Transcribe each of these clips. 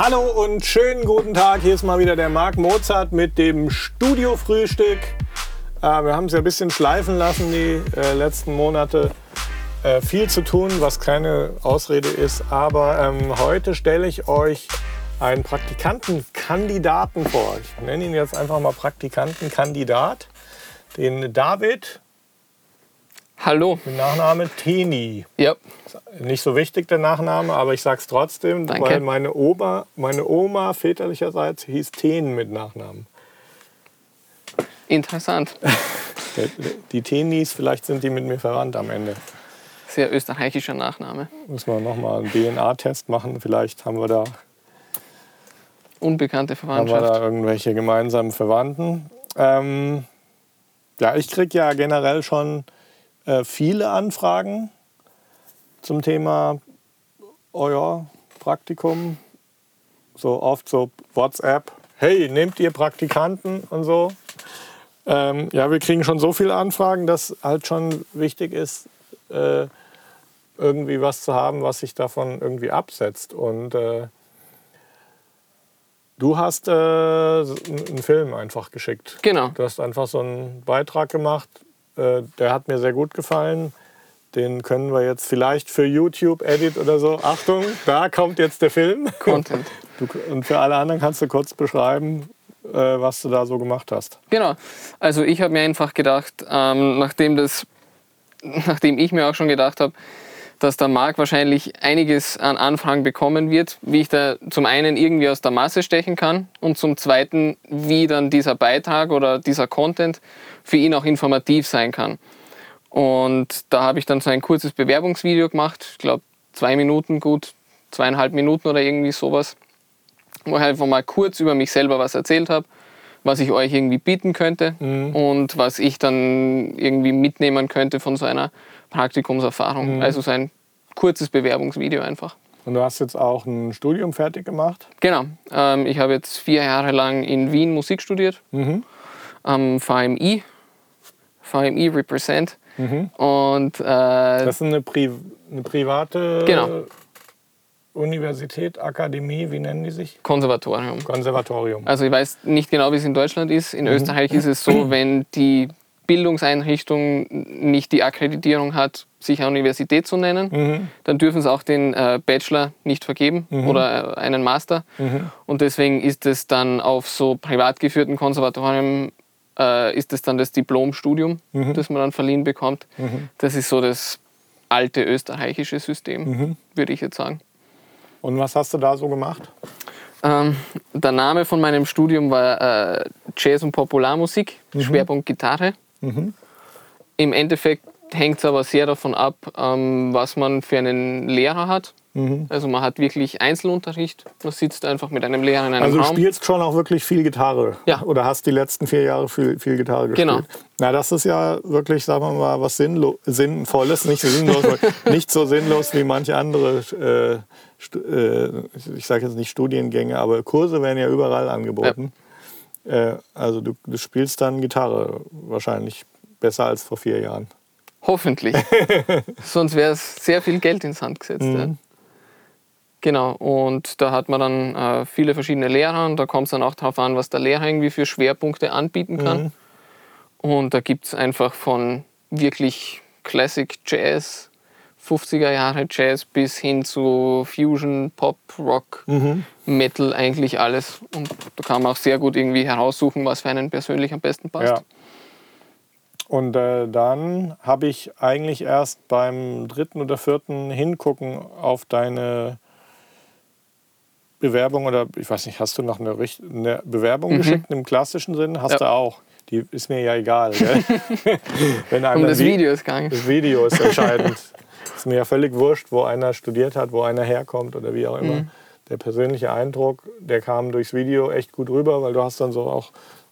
Hallo und schönen guten Tag. Hier ist mal wieder der Marc Mozart mit dem Studio-Frühstück. Äh, wir haben es ja ein bisschen schleifen lassen die äh, letzten Monate. Äh, viel zu tun, was keine Ausrede ist. Aber ähm, heute stelle ich euch einen Praktikantenkandidaten vor. Ich nenne ihn jetzt einfach mal Praktikantenkandidat. Den David Hallo. mit Nachname Teni. Ja, Nicht so wichtig der Nachname, aber ich sag's trotzdem, Danke. weil meine Oma, meine Oma väterlicherseits hieß Ten mit Nachnamen. interessant. Die Tenis, vielleicht sind die mit mir verwandt am Ende. Sehr österreichischer Nachname. Müssen wir nochmal einen DNA-Test machen. Vielleicht haben wir da, Unbekannte haben wir Verwandtschaft. da irgendwelche gemeinsamen Verwandten. Ähm, ja, ich kriege ja generell schon äh, viele Anfragen zum Thema euer Praktikum. So oft so WhatsApp, hey, nehmt ihr Praktikanten und so. Ähm, ja, wir kriegen schon so viele Anfragen, dass halt schon wichtig ist, äh, irgendwie was zu haben, was sich davon irgendwie absetzt. Und äh, du hast äh, einen Film einfach geschickt. Genau. Du hast einfach so einen Beitrag gemacht. Äh, der hat mir sehr gut gefallen. Den können wir jetzt vielleicht für YouTube Edit oder so. Achtung, da kommt jetzt der Film. Content. Du, und für alle anderen kannst du kurz beschreiben, äh, was du da so gemacht hast. Genau. Also ich habe mir einfach gedacht, ähm, nachdem das, nachdem ich mir auch schon gedacht habe, dass der Marc wahrscheinlich einiges an Anfragen bekommen wird, wie ich da zum einen irgendwie aus der Masse stechen kann und zum zweiten, wie dann dieser Beitrag oder dieser Content für ihn auch informativ sein kann. Und da habe ich dann so ein kurzes Bewerbungsvideo gemacht, ich glaube zwei Minuten gut, zweieinhalb Minuten oder irgendwie sowas, wo ich einfach mal kurz über mich selber was erzählt habe, was ich euch irgendwie bieten könnte und was ich dann irgendwie mitnehmen könnte von so einer Praktikumserfahrung. Also so ein kurzes Bewerbungsvideo einfach. Und du hast jetzt auch ein Studium fertig gemacht. Genau. Ähm, ich habe jetzt vier Jahre lang in Wien Musik studiert, am VMI, VMI Represent. Und äh, Das ist eine, Pri eine private Genau. Universität, Akademie, wie nennen die sich? Konservatorium. Konservatorium. Also ich weiß nicht genau, wie es in Deutschland ist. In Österreich ist es so, wenn die Bildungseinrichtung nicht die Akkreditierung hat, sich eine Universität zu nennen, dann dürfen sie auch den äh, Bachelor nicht vergeben oder äh, einen Master. Und deswegen ist es dann auf so privat geführten Konservatorien äh, ist es dann das Diplomstudium, das man dann verliehen bekommt. Das ist so das alte österreichische System, würde ich jetzt sagen. Und was hast du da so gemacht? Ähm, der Name von meinem Studium war äh, Jazz und Popularmusik, Schwerpunkt Gitarre. Im Endeffekt hängt es aber sehr davon ab, ähm, was man für einen Lehrer hat. Also man hat wirklich Einzelunterricht, man sitzt einfach mit einem Lehrer in einem Also du Raum. spielst schon auch wirklich viel Gitarre. Ja. Oder hast die letzten vier Jahre viel, viel Gitarre gespielt. Genau. Na, das ist ja wirklich, sagen wir mal, was Sinnlo Sinnvolles, nicht sinnlos, nicht so sinnlos wie manche andere, äh, äh, ich sage jetzt nicht Studiengänge, aber Kurse werden ja überall angeboten. Äh, also du, du spielst dann Gitarre wahrscheinlich besser als vor vier Jahren. Hoffentlich. Sonst wäre es sehr viel Geld ins Hand gesetzt. Ja. Genau, und da hat man dann äh, viele verschiedene Lehrer und da kommt es dann auch darauf an, was der Lehrer irgendwie für Schwerpunkte anbieten kann. Und da gibt es einfach von wirklich Classic Jazz, 50er Jahre Jazz bis hin zu Fusion, Pop, Rock, Metal, eigentlich alles. Und da kann man auch sehr gut irgendwie heraussuchen, was für einen persönlich am besten passt. Ja. Und äh, dann habe ich eigentlich erst beim dritten oder vierten Hingucken auf deine Bewerbung oder ich weiß nicht, hast du noch eine, eine Bewerbung geschickt im klassischen Sinn? Hast Mhm. Ja. du auch. Die ist mir ja egal. Wenn Um das Vi- Video ist gegangen. Das Video ist entscheidend. ist mir ja völlig wurscht, wo einer studiert hat, wo einer herkommt oder wie auch immer. Mhm. Der persönliche Eindruck, der kam durchs Video echt gut rüber, weil du hast dann so auch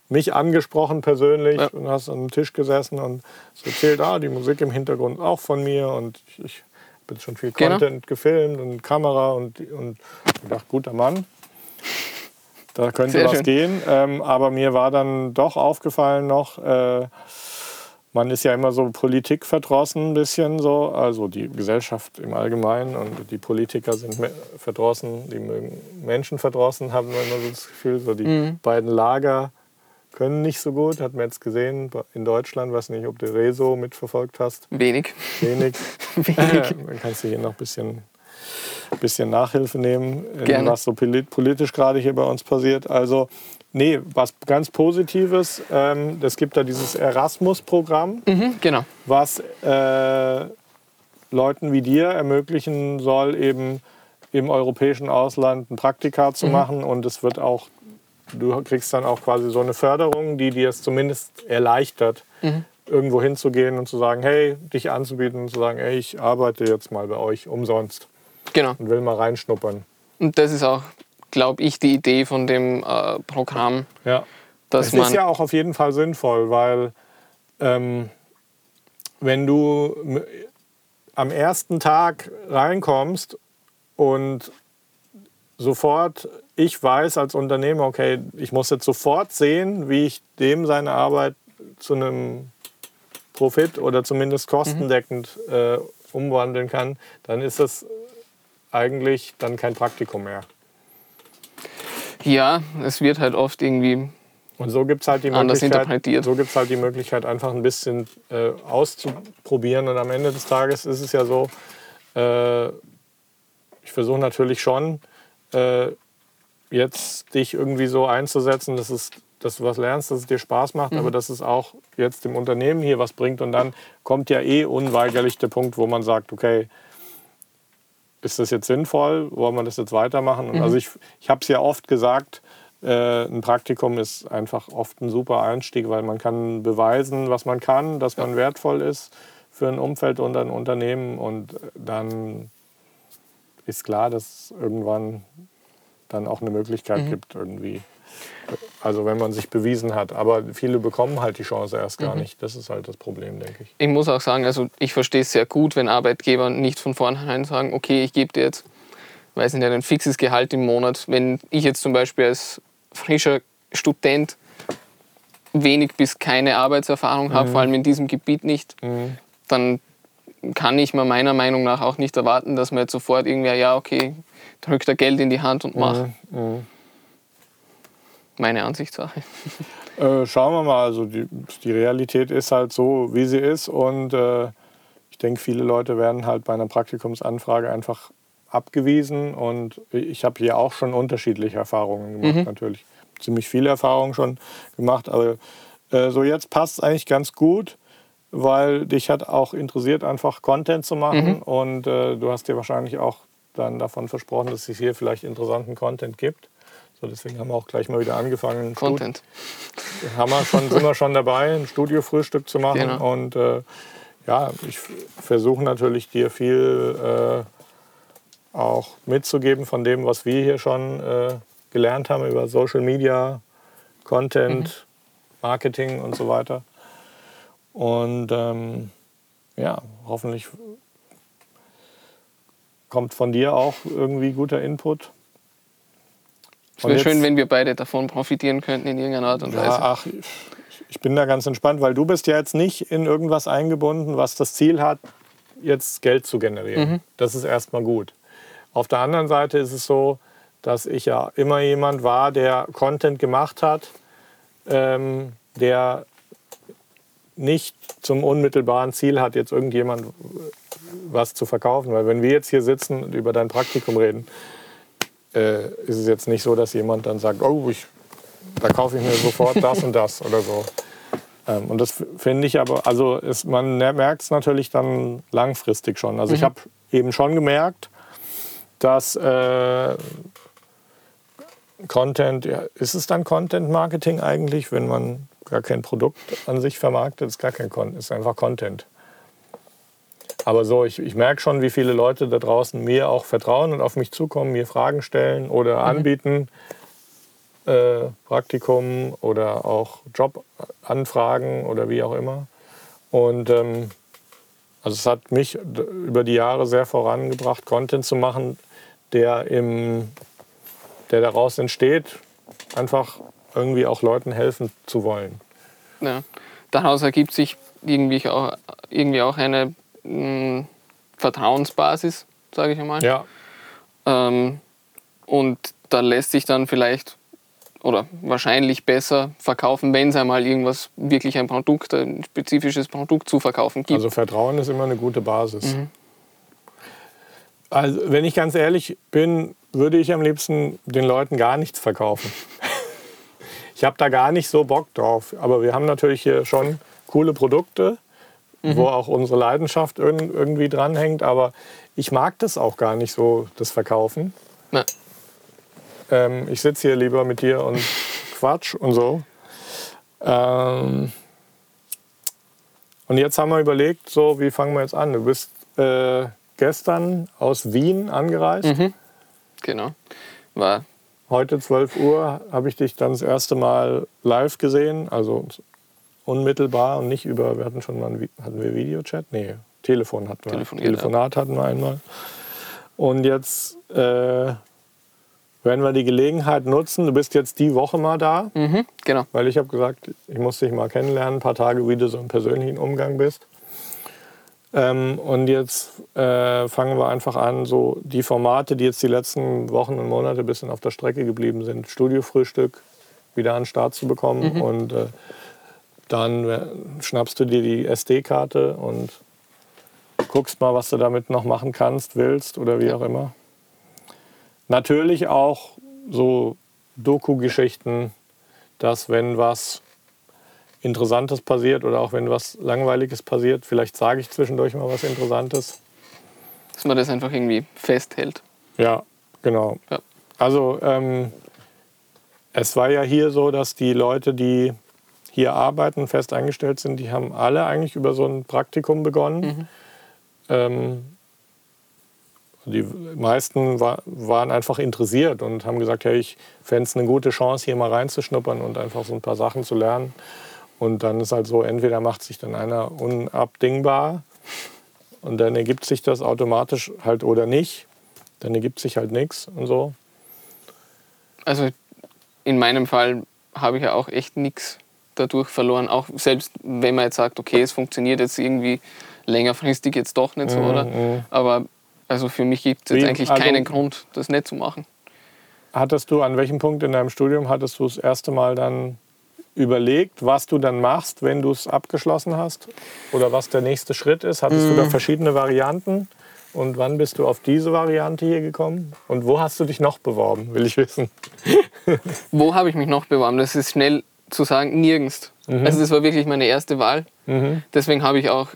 mich angesprochen persönlich Ja. und hast am Tisch gesessen und so erzählt, ah, die Musik im Hintergrund auch von mir und ich, ich habe jetzt schon viel Genau. Content gefilmt und Kamera und, und gedacht, guter Mann. Da könnte Sehr was schön. gehen. Ähm, aber mir war dann doch aufgefallen noch, äh, man ist ja immer so politikverdrossen ein bisschen so, also die Gesellschaft im Allgemeinen und die Politiker sind verdrossen, die mögen Menschen verdrossen, haben wir immer so das Gefühl, so die mhm. beiden Lager können nicht so gut, hat man jetzt gesehen in Deutschland, weiß nicht, ob du Rezo mitverfolgt hast. Wenig. Wenig. Wenig. Dann kannst du hier noch ein bisschen, bisschen Nachhilfe nehmen, was so politisch gerade hier bei uns passiert. Also Nee, was ganz Positives. Ähm, es gibt da dieses Erasmus-Programm, mhm, genau. was äh, Leuten wie dir ermöglichen soll, eben im europäischen Ausland ein Praktika zu mhm. machen. Und es wird auch, du kriegst dann auch quasi so eine Förderung, die dir es zumindest erleichtert, mhm. irgendwo hinzugehen und zu sagen, hey, dich anzubieten und zu sagen, hey, ich arbeite jetzt mal bei euch umsonst. Genau. Und will mal reinschnuppern. Und das ist auch glaube ich, die Idee von dem äh, Programm. Ja. Dass das ist ja auch auf jeden Fall sinnvoll, weil ähm, wenn du am ersten Tag reinkommst und sofort, ich weiß als Unternehmer, okay, ich muss jetzt sofort sehen, wie ich dem seine Arbeit zu einem Profit oder zumindest kostendeckend mhm. äh, umwandeln kann, dann ist das eigentlich dann kein Praktikum mehr. Ja, es wird halt oft irgendwie und so gibt es halt, die Möglichkeit, so gibt's halt die Möglichkeit, einfach ein bisschen äh, auszuprobieren. Und am Ende des Tages ist es ja so, äh, ich versuche natürlich schon, äh, jetzt dich irgendwie so einzusetzen, dass, es, dass du was lernst, dass es dir Spaß macht, mhm. aber dass es auch jetzt dem Unternehmen hier was bringt. Und dann kommt ja eh unweigerlich der Punkt, wo man sagt, okay, ist das jetzt sinnvoll? Wollen wir das jetzt weitermachen? Mhm. Also ich, ich habe es ja oft gesagt, äh, ein Praktikum ist einfach oft ein super Einstieg, weil man kann beweisen, was man kann, dass man wertvoll ist für ein Umfeld und ein Unternehmen und dann ist klar, dass es irgendwann dann auch eine Möglichkeit mhm. gibt, irgendwie also wenn man sich bewiesen hat. Aber viele bekommen halt die Chance erst gar mhm. nicht. Das ist halt das Problem, denke ich. Ich muss auch sagen, also ich verstehe es sehr gut, wenn Arbeitgeber nicht von vornherein sagen, okay, ich gebe dir jetzt, weiß nicht, ein fixes Gehalt im Monat. Wenn ich jetzt zum Beispiel als frischer Student wenig bis keine Arbeitserfahrung habe, mhm. vor allem in diesem Gebiet nicht, mhm. dann kann ich mir meiner Meinung nach auch nicht erwarten, dass man jetzt sofort irgendwie, ja, okay, drückt er Geld in die Hand und macht. Mhm. Meine Ansichtssache. Äh, schauen wir mal, also die, die, Realität ist halt so, wie sie ist und äh, ich denke, viele Leute werden halt bei einer Praktikumsanfrage einfach abgewiesen und ich habe hier auch schon unterschiedliche Erfahrungen gemacht, mhm. natürlich. Ziemlich viele Erfahrungen schon gemacht, aber äh, so jetzt passt es eigentlich ganz gut, weil dich hat auch interessiert, einfach Content zu machen mhm. und äh, du hast dir wahrscheinlich auch dann davon versprochen, dass es hier vielleicht interessanten Content gibt. So, deswegen haben wir auch gleich mal wieder angefangen. Content. Haben wir schon, sind wir schon dabei, ein Studiofrühstück zu machen. Genau. Und äh, ja, ich versuche natürlich dir viel äh, auch mitzugeben von dem, was wir hier schon äh, gelernt haben über Social Media, Content, mhm. Marketing und so weiter. Und ähm, ja, hoffentlich kommt von dir auch irgendwie guter Input. Es wäre schön, wenn wir beide davon profitieren könnten in irgendeiner Art und Weise. Ja, ach, ich bin da ganz entspannt, weil du bist ja jetzt nicht in irgendwas eingebunden, was das Ziel hat, jetzt Geld zu generieren. Mhm. Das ist erstmal gut. Auf der anderen Seite ist es so, dass ich ja immer jemand war, der Content gemacht hat, ähm, der nicht zum unmittelbaren Ziel hat, jetzt irgendjemand was zu verkaufen. Weil wenn wir jetzt hier sitzen und über dein Praktikum reden, äh, ist es jetzt nicht so, dass jemand dann sagt, oh, ich, da kaufe ich mir sofort das und das oder so. Ähm, und das finde ich aber, also ist, man merkt es natürlich dann langfristig schon. Also mhm. ich habe eben schon gemerkt, dass äh, Content, ja, ist es dann Content Marketing eigentlich, wenn man gar kein Produkt an sich vermarktet, ist gar kein Content, ist einfach Content. Aber so, ich, ich merke schon, wie viele Leute da draußen mir auch vertrauen und auf mich zukommen, mir Fragen stellen oder mhm. anbieten, äh, Praktikum oder auch Jobanfragen oder wie auch immer. Und ähm, also es hat mich über die Jahre sehr vorangebracht, Content zu machen, der, im, der daraus entsteht, einfach irgendwie auch Leuten helfen zu wollen. Ja. daraus ergibt sich irgendwie auch, irgendwie auch eine mh, Vertrauensbasis, sage ich einmal. Ja. Ähm, und da lässt sich dann vielleicht oder wahrscheinlich besser verkaufen, wenn es einmal irgendwas, wirklich ein Produkt, ein spezifisches Produkt zu verkaufen gibt. Also Vertrauen ist immer eine gute Basis. Also wenn ich ganz ehrlich bin, würde ich am liebsten den Leuten gar nichts verkaufen. ich habe da gar nicht so Bock drauf. Aber wir haben natürlich hier schon coole Produkte, wo auch unsere Leidenschaft irg- irgendwie dranhängt. Aber ich mag das auch gar nicht so, das Verkaufen. Ähm, ich sitze hier lieber mit dir und Quatsch und so. Ähm, und jetzt haben wir überlegt, so wie fangen wir jetzt an? Du bist äh, gestern aus Wien angereist. genau. War Heute 12 Uhr habe ich dich dann das erste Mal live gesehen, also unmittelbar und nicht über, wir hatten schon mal, ein, hatten wir Videochat? Nee, Telefon hatten wir. Telefonat hatten wir einmal. Und jetzt äh, werden wir die Gelegenheit nutzen, du bist jetzt die Woche mal da, mhm, genau. weil ich habe gesagt, ich muss dich mal kennenlernen, ein paar Tage, wie du so im persönlichen Umgang bist. Ähm, und jetzt äh, fangen wir einfach an, so die Formate, die jetzt die letzten Wochen und Monate ein bisschen auf der Strecke geblieben sind, Studiofrühstück wieder an den Start zu bekommen. Und äh, dann äh, schnappst du dir die SD-Karte und guckst mal, was du damit noch machen kannst, willst oder wie auch immer. Natürlich auch so Doku-Geschichten, dass wenn was Interessantes passiert oder auch wenn was Langweiliges passiert, vielleicht sage ich zwischendurch mal was Interessantes. Dass man das einfach irgendwie festhält. Ja, genau. Ja. Also ähm, es war ja hier so, dass die Leute, die hier arbeiten, fest eingestellt sind, die haben alle eigentlich über so ein Praktikum begonnen. Ähm, die meisten war, waren einfach interessiert und haben gesagt, hey, ich fände es eine gute Chance, hier mal reinzuschnuppern und einfach so ein paar Sachen zu lernen. Und dann ist halt so, entweder macht sich dann einer unabdingbar und dann ergibt sich das automatisch halt oder nicht. Dann ergibt sich halt nichts und so. Also in meinem Fall habe ich ja auch echt nichts dadurch verloren. Auch selbst wenn man jetzt sagt, okay, es funktioniert jetzt irgendwie längerfristig jetzt doch nicht so, Mhm, oder? mhm. Aber also für mich gibt es jetzt eigentlich also- keinen Grund, das nicht zu machen. Hattest du, an welchem Punkt in deinem Studium hattest du das erste Mal dann überlegt, was du dann machst, wenn du es abgeschlossen hast? Oder was der nächste Schritt ist? Hattest du da verschiedene Varianten? Und wann bist du auf diese Variante hier gekommen? Und wo hast du dich noch beworben, will ich wissen. Wo habe ich mich noch beworben? Das ist schnell zu sagen, nirgends. Also das war wirklich meine erste Wahl. Mhm. Deswegen habe ich auch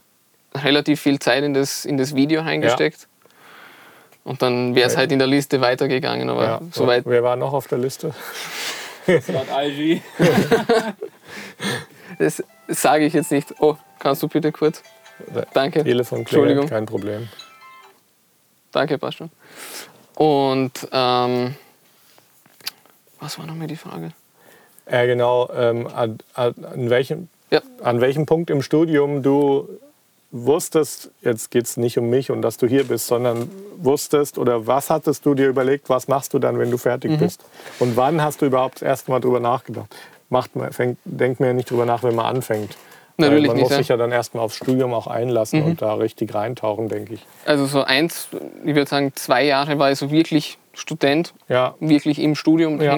relativ viel Zeit in das, in das Video reingesteckt. Und dann wäre es halt in der Liste weitergegangen. Aber Ja. soweit Wer war noch auf der Liste? Laut IG. Das sage ich jetzt nicht. Oh, kannst du bitte kurz? Danke. Telefon Entschuldigung. kein Problem. Danke, passt schon. Und ähm, was war nochmal die Frage? Ja, genau. Ähm, an, an, an, welchem, Ja. an welchem Punkt im Studium du wusstest, jetzt geht es nicht um mich und dass du hier bist, sondern wusstest oder was hattest du dir überlegt, was machst du dann, wenn du Mhm. fertig bist? Und wann hast du überhaupt das erste Mal drüber nachgedacht? Macht man, fängt, denkt man ja nicht drüber nach, wenn man anfängt. Natürlich man nicht, muss ja. sich ja dann erstmal aufs Studium auch einlassen und da richtig reintauchen, denke ich. Also so eins, ich würde sagen, zwei Jahre war ich so wirklich Student, Ja, wirklich im Studium Ja.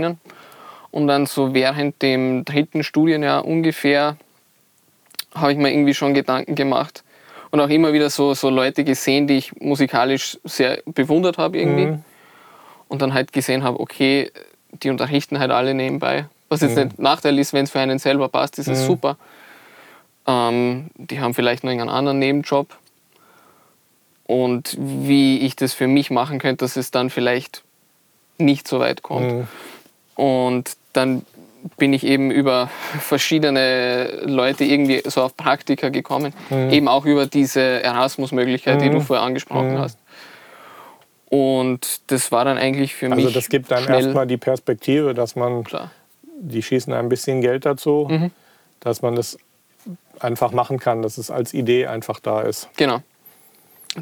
Und dann so während dem dritten Studienjahr ungefähr habe ich mir irgendwie schon Gedanken gemacht und auch immer wieder so, so Leute gesehen, die ich musikalisch sehr bewundert habe irgendwie. Mhm. Und dann halt gesehen habe, okay, die unterrichten halt alle nebenbei. Was jetzt Mhm. nicht Nachteil ist, wenn es für einen selber passt, ist es Mhm. super. Ähm, die haben vielleicht noch einen anderen Nebenjob. Und wie ich das für mich machen könnte, dass es dann vielleicht nicht so weit kommt. Mhm. Und dann bin ich eben über verschiedene Leute irgendwie so auf Praktika gekommen. Eben auch über diese Erasmus-Möglichkeit, die Mhm. du vorher angesprochen Mhm. hast. Und das war dann eigentlich für mich also das gibt dann erstmal die Perspektive, dass man klar. die schießen ein bisschen Geld dazu, Mhm. dass man das einfach machen kann, dass es als Idee einfach da ist. Genau.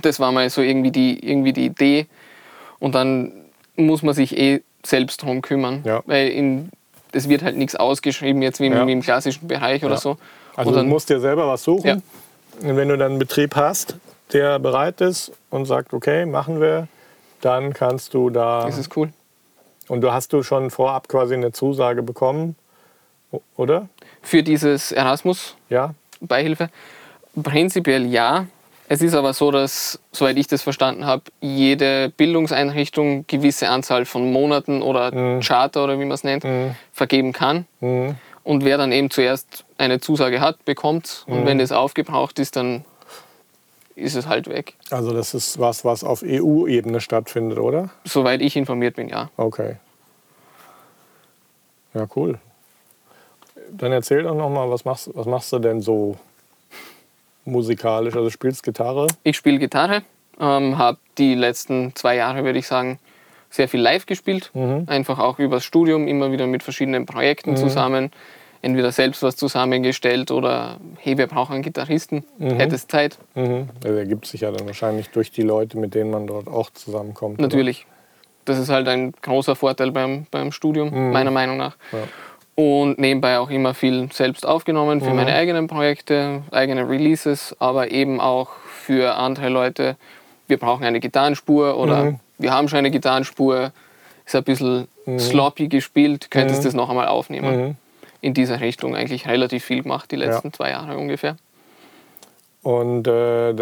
Das war mal so irgendwie die, irgendwie die Idee. Und dann muss man sich eh selbst drum kümmern. Ja. Weil in, es wird halt nichts ausgeschrieben, jetzt wie, im- Ja. wie im klassischen Bereich oder Ja. so. Also Und du dann- musst dir selber was suchen. Ja. Und wenn du dann einen Betrieb hast, der bereit ist und sagt, okay, machen wir, dann kannst du da. Das ist cool. Und du hast du schon vorab quasi eine Zusage bekommen, oder? Für dieses Erasmus Ja. Beihilfe? Prinzipiell ja. Es ist aber so, dass, soweit ich das verstanden habe, jede Bildungseinrichtung gewisse Anzahl von Monaten oder Charter oder wie man es nennt, vergeben kann. Mhm. Und wer dann eben zuerst eine Zusage hat, bekommt. Und wenn das aufgebraucht ist, dann ist es halt weg. Also das ist was, was auf EU-Ebene stattfindet, oder? Soweit ich informiert bin, ja. Okay. Ja, cool. Dann erzähl doch noch mal, was machst, was machst du denn so musikalisch? Also du spielst Gitarre? Ich spiele Gitarre, ähm, habe die letzten zwei Jahre, würde ich sagen, sehr viel live gespielt. Einfach auch übers Studium, immer wieder mit verschiedenen Projekten zusammen. Entweder selbst was zusammengestellt oder hey, wir brauchen einen Gitarristen, hättest Zeit. Mhm. Das ergibt sich ja dann wahrscheinlich durch die Leute, mit denen man dort auch zusammenkommt. oder? Natürlich. Das ist halt ein großer Vorteil beim, beim Studium, meiner Meinung nach. Ja. Und nebenbei auch immer viel selbst aufgenommen für meine eigenen Projekte, eigene Releases, aber eben auch für andere Leute. Wir brauchen eine Gitarrenspur oder wir haben schon eine Gitarrenspur, ist ein bisschen sloppy gespielt, könntest das noch einmal aufnehmen. In dieser Richtung eigentlich relativ viel gemacht, die letzten zwei Jahre ungefähr. Und äh,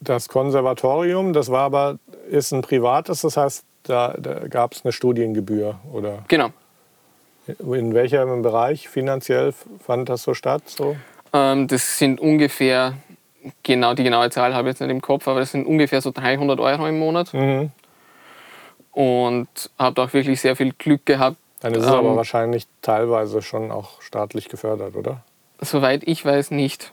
das Konservatorium, das war aber, ist ein privates, das heißt, da, da gab es eine Studiengebühr, oder? Genau. In welchem Bereich finanziell fand das so statt? So? Ähm, das sind ungefähr, genau die genaue Zahl habe ich jetzt nicht im Kopf, aber das sind ungefähr so 300 Euro im Monat. Mhm. Und habe auch wirklich sehr viel Glück gehabt. Dann ist es aber Ähm, wahrscheinlich teilweise schon auch staatlich gefördert, oder? Soweit ich weiß, nicht.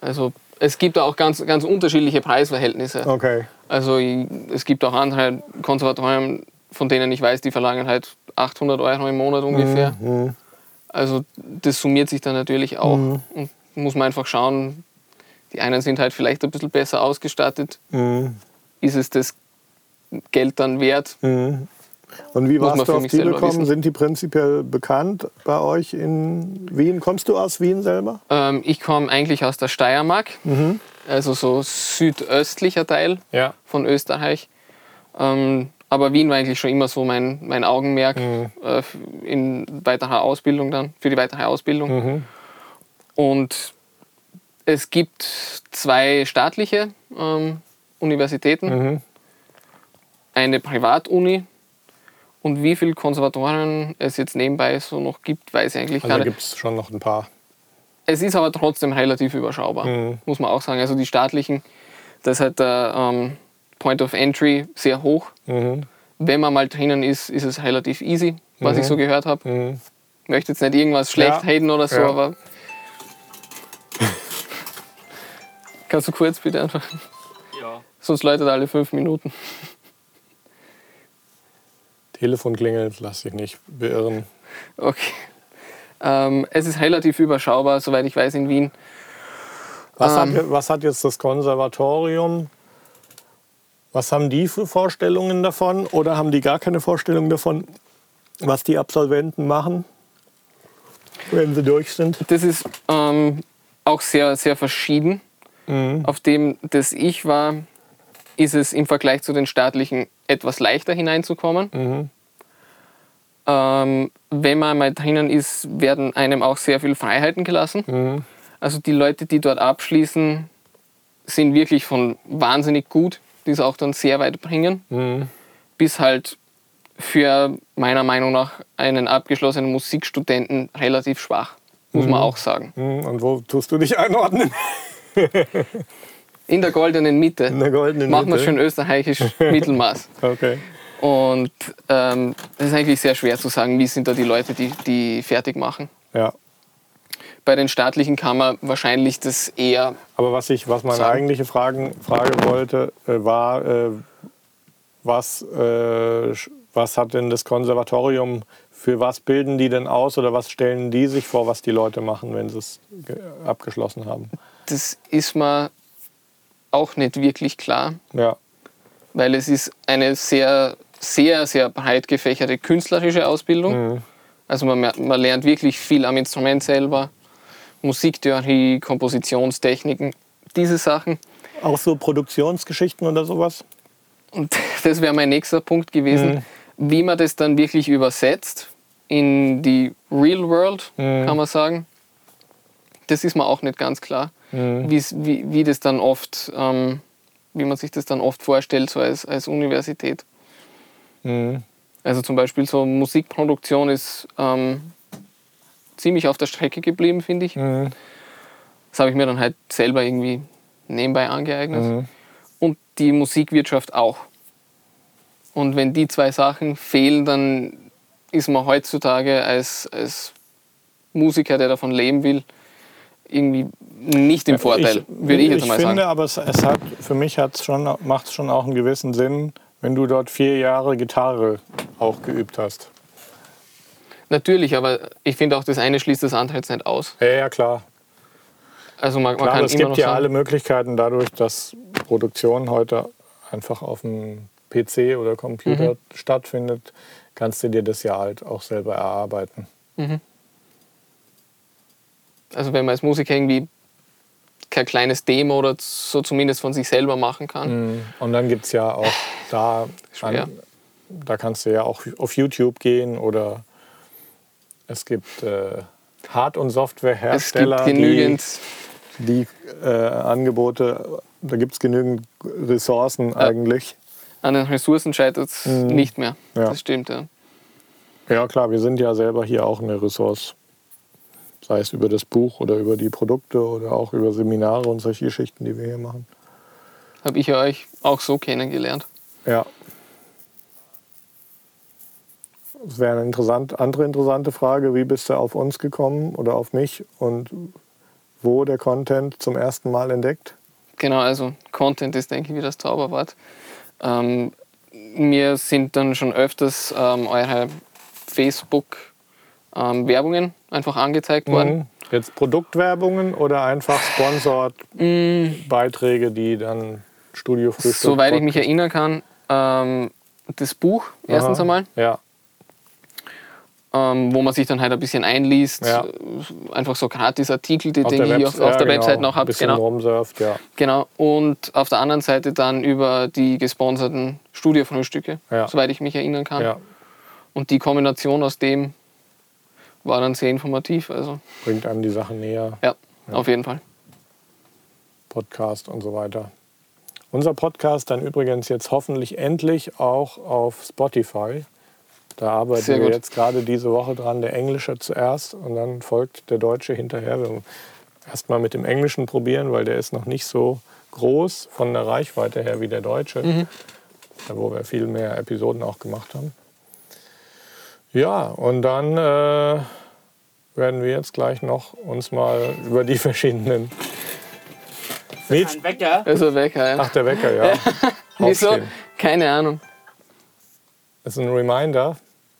Also es gibt auch ganz, ganz unterschiedliche Preisverhältnisse. Okay. Also es gibt auch andere Konservatorien, von denen ich weiß, die verlangen halt 800 Euro im Monat ungefähr. Also das summiert sich dann natürlich auch. Und muss man einfach schauen, die einen sind halt vielleicht ein bisschen besser ausgestattet. Mhm. Ist es das Geld dann wert? Mhm. Und wie warst du auf die gekommen? Sind die prinzipiell bekannt bei euch in Wien? Kommst du aus Wien selber? Ähm, ich komme eigentlich aus der Steiermark, also so südöstlicher Teil. Ja. von Österreich. Ähm, aber Wien war eigentlich schon immer so mein, mein Augenmerk äh, in weiterer Ausbildung dann, für die weitere Ausbildung. Und es gibt zwei staatliche ähm, Universitäten, eine Privatuni. Und wie viele Konservatorien es jetzt nebenbei so noch gibt, weiß ich eigentlich Also gar da nicht. gibt es schon noch ein paar. Es ist aber trotzdem relativ überschaubar, Mhm. muss man auch sagen. Also die staatlichen, da ist halt der ähm, Point of Entry sehr hoch. Mhm. Wenn man mal drinnen ist, ist es relativ easy, was ich so gehört habe. Mhm. Ich möchte jetzt nicht irgendwas schlecht Ja. reden oder so, Ja. aber. Kannst du kurz bitte einfach? Ja. Sonst läutet alle fünf Minuten. Telefon klingelt, lass dich nicht beirren. Okay. Ähm, es ist relativ überschaubar, soweit ich weiß, in Wien. Was, Ähm. hat, was hat jetzt das Konservatorium? Was haben die für Vorstellungen davon? Oder haben die gar keine Vorstellung davon, was die Absolventen machen, wenn sie durch sind? Das ist ähm, auch sehr, sehr verschieden. Auf dem, das ich war, ist es im Vergleich zu den staatlichen etwas leichter hineinzukommen. Ähm, wenn man mal drinnen ist, werden einem auch sehr viel Freiheiten gelassen. Also die Leute, die dort abschließen, sind wirklich von wahnsinnig gut, die es auch dann sehr weit bringen, bis halt für meiner Meinung nach einen abgeschlossenen Musikstudenten relativ schwach, muss man auch sagen. Hm, Und wo tust du dich einordnen? In der goldenen Mitte. In der goldenen Machen wir Mitte. schön österreichisch Mittelmaß. Okay. Und ähm, es ist eigentlich sehr schwer zu sagen, wie sind da die Leute, die, die fertig machen. Ja. Bei den staatlichen man wahrscheinlich das eher, Aber was ich, was meine Sagen. eigentliche Fragen, Frage wollte, äh, war, äh, was, äh, was hat denn das Konservatorium, für was bilden die denn aus oder was stellen die sich vor, was die Leute machen, wenn sie es ge- abgeschlossen haben? das ist mir auch nicht wirklich klar, Ja. weil es ist eine sehr, sehr, sehr breit gefächerte künstlerische Ausbildung. Mhm. Also man, man lernt wirklich viel am Instrument selber. Musiktheorie, Kompositionstechniken, diese Sachen. Auch so Produktionsgeschichten oder sowas? Und das wäre mein nächster Punkt gewesen, Mhm. wie man das dann wirklich übersetzt in die Real World, Mhm. kann man sagen. Das ist mir auch nicht ganz klar, Mhm. wie, wie das dann oft, ähm, wie man sich das dann oft vorstellt, so als, als Universität. Mhm. Also zum Beispiel so Musikproduktion ist ähm, ziemlich auf der Strecke geblieben, finde ich. Mhm. Das habe ich mir dann halt selber irgendwie nebenbei angeeignet. Mhm. Und die Musikwirtschaft auch. Und wenn die zwei Sachen fehlen, dann ist man heutzutage als, als Musiker, der davon leben will, irgendwie nicht im Vorteil, würde ich jetzt ich mal finde, sagen. aber es, es hat, für mich hat's schon, macht es schon auch einen gewissen Sinn, wenn du dort vier Jahre Gitarre auch geübt hast. Natürlich, aber ich finde auch, das eine schließt das andere jetzt nicht aus. Ja, ja klar. Also man, man klar kann es gibt ja alle Möglichkeiten dadurch, dass Produktion heute einfach auf dem PC oder Computer Mhm. stattfindet, kannst du dir das ja halt auch selber erarbeiten. also wenn man als Musiker irgendwie kein kleines Demo oder so zumindest von sich selber machen kann. Und dann gibt es ja auch da, an, da kannst du ja auch auf YouTube gehen oder es gibt äh, Hard- und Softwarehersteller, die, die äh, Angebote, da gibt es genügend Ressourcen eigentlich. an den Ressourcen scheitert es nicht mehr. Mhm. Ja. Das stimmt, ja. Ja klar, wir sind ja selber hier auch eine Ressource. Sei es über das Buch oder über die Produkte oder auch über Seminare und solche Geschichten, die wir hier machen. Habe ich ja euch auch so kennengelernt. Ja. Das wäre eine interessant, andere interessante Frage. Wie bist du auf uns gekommen oder auf mich und wo der Content zum ersten Mal entdeckt? Genau, also Content ist, denke ich, wie das Zauberwort. Ähm, mir sind dann schon öfters ähm, eure Facebook-Werbungen einfach angezeigt worden. Mhm. Jetzt Produktwerbungen oder einfach sponsored Beiträge, die dann Studio Frühstück Soweit ich mich erinnern kann, ähm, das Buch erstens Aha. einmal, Ja, ähm, wo man sich dann halt ein bisschen einliest. Ja. Einfach so gratis Artikel, die auf der, ich Webs- auf, auf ja, der genau, Website noch Ein habt. bisschen Genau. rumsurft, ja. genau. Und auf der anderen Seite dann über die gesponserten Studiofrühstücke, Ja. soweit ich mich erinnern kann. ja. Und die Kombination aus dem war dann sehr informativ. Also Bringt einem die Sachen näher. ja, auf jeden Fall. Podcast und so weiter. Unser Podcast dann übrigens jetzt hoffentlich endlich auch auf Spotify. Da arbeiten Sehr wir gut. jetzt gerade diese Woche dran, der Englische zuerst und dann folgt der Deutsche hinterher. Wir erstmal mit dem Englischen probieren, weil der ist noch nicht so groß von der Reichweite her wie der Deutsche, Mhm. da wo wir viel mehr Episoden auch gemacht haben. Ja, und dann äh, werden wir jetzt gleich noch uns mal über die verschiedenen Miet Ein Wecker. Also Wecker, ja. Ach, der Wecker, ja. Wieso? Aufstehen. Keine Ahnung. Das ist ein Reminder.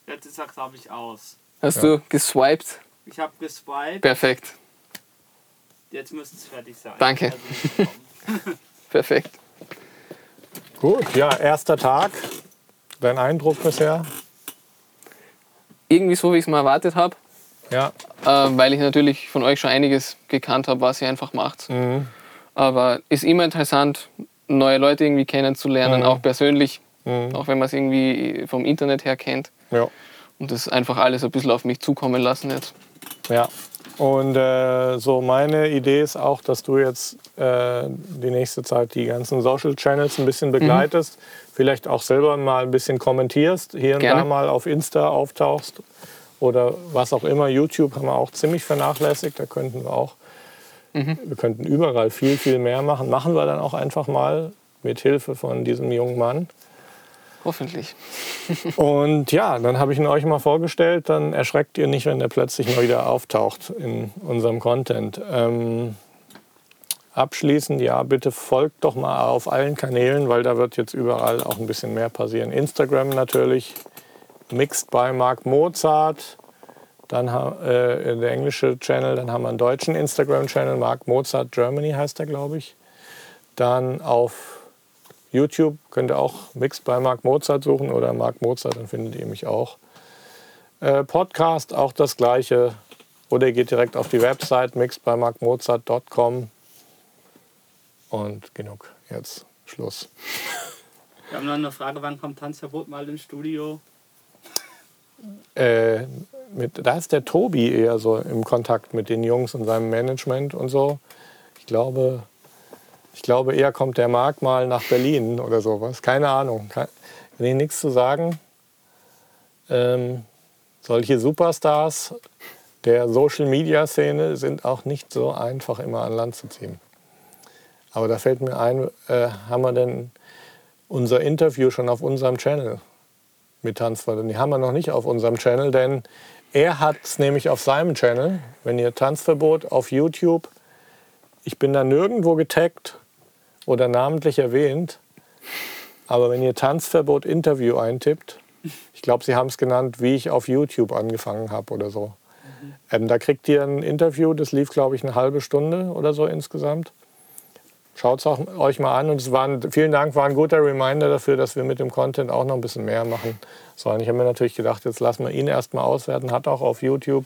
Jetzt ist er, glaube ich, aus. Hast du geswiped? Ich habe geswiped. Perfekt. Jetzt müsste es fertig sein. Danke. Also. Perfekt. Gut, ja, erster Tag. Dein Eindruck bisher? Irgendwie so, wie ich es mal erwartet habe. Ja. äh, weil ich natürlich von euch schon einiges gekannt habe, was ihr einfach macht. Mhm. Aber ist immer interessant, neue Leute irgendwie kennenzulernen, Mhm. auch persönlich, Mhm. auch wenn man es irgendwie vom Internet her kennt. Ja. Und das einfach alles ein bisschen auf mich zukommen lassen jetzt. ja. Und äh, so meine Idee ist auch, dass du jetzt äh, die nächste Zeit die ganzen Social Channels ein bisschen begleitest. Vielleicht auch selber mal ein bisschen kommentierst, hier und Gerne. da mal auf Insta auftauchst oder was auch immer. YouTube haben wir auch ziemlich vernachlässigt. Da könnten wir auch, wir könnten überall viel, viel mehr machen. Machen wir dann auch einfach mal mit Hilfe von diesem jungen Mann. Hoffentlich. Und ja, dann habe ich ihn euch mal vorgestellt. Dann erschreckt ihr nicht, wenn er plötzlich mal wieder auftaucht in unserem Content. Ähm, abschließend, ja, bitte folgt doch mal auf allen Kanälen, weil da wird jetzt überall auch ein bisschen mehr passieren. Instagram natürlich, Mixed by Mark Mozart. Dann äh, der englische Channel, dann haben wir einen deutschen Instagram-Channel, Mark Mozart Germany heißt der, glaube ich. Dann auf YouTube könnt ihr auch Mixed bei Mark Mozart suchen oder Mark Mozart, dann findet ihr mich auch. Äh, Podcast auch das gleiche. Oder ihr geht direkt auf die Website mixedbymarkmozart.com. Und genug. Jetzt Schluss. Wir haben noch eine Frage, wann kommt Tanzverbot mal ins Studio? Äh, mit, da ist der Tobi eher so im Kontakt mit den Jungs und seinem Management und so. Ich glaube, ich glaube eher kommt der Marc mal nach Berlin oder sowas. Keine Ahnung. Kann ich nichts zu sagen. Ähm, solche Superstars der Social-Media-Szene sind auch nicht so einfach immer an Land zu ziehen. Aber da fällt mir ein, äh, haben wir denn unser Interview schon auf unserem Channel mit Tanzverbot? Die haben wir noch nicht auf unserem Channel, denn er hat es nämlich auf seinem Channel, wenn ihr Tanzverbot auf YouTube, ich bin da nirgendwo getaggt oder namentlich erwähnt, aber wenn ihr Tanzverbot Interview eintippt, ich glaube, sie haben es genannt, wie ich auf YouTube angefangen habe oder so. Ähm, da kriegt ihr ein Interview, das lief, glaube ich, eine halbe Stunde oder so insgesamt. Schaut es euch mal an und es war ein, vielen Dank, war ein guter Reminder dafür, dass wir mit dem Content auch noch ein bisschen mehr machen sollen. Ich habe mir natürlich gedacht, jetzt lassen wir ihn erstmal auswerten. Hat auch auf YouTube,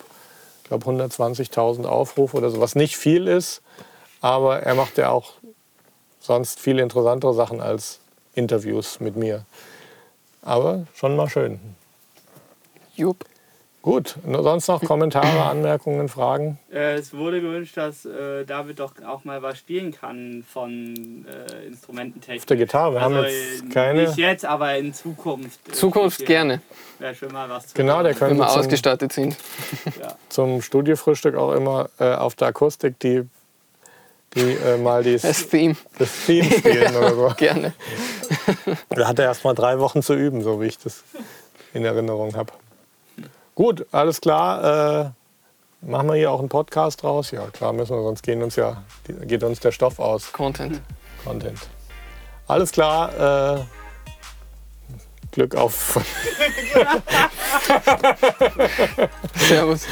ich glaube, 120.000 Aufrufe oder so, was nicht viel ist, aber er macht ja auch sonst viel interessantere Sachen als Interviews mit mir. Aber schon mal schön. Jupp. Gut, sonst noch Kommentare, Anmerkungen, Fragen? Äh, es wurde gewünscht, dass äh, David doch auch mal was spielen kann von äh, Instrumententechnik. Auf der Gitarre, wir also haben jetzt keine... Nicht jetzt, aber in Zukunft. äh, Zukunft ja, gerne, Wäre schon mal was zu Genau, der hören. wenn könnte wir zum, ausgestattet sind. ja. zum Studiofrühstück auch immer äh, auf der Akustik die, die äh, mal die, Das Theme, das Theme spielen oder so. gerne. Da hat er erst mal drei Wochen zu üben, so wie ich das in Erinnerung habe. Gut, alles klar. Äh, machen wir hier auch einen Podcast draus? Ja, klar müssen wir, sonst gehen uns ja, geht uns der Stoff aus. Content. Content. Alles klar. Äh, Glück auf. Servus.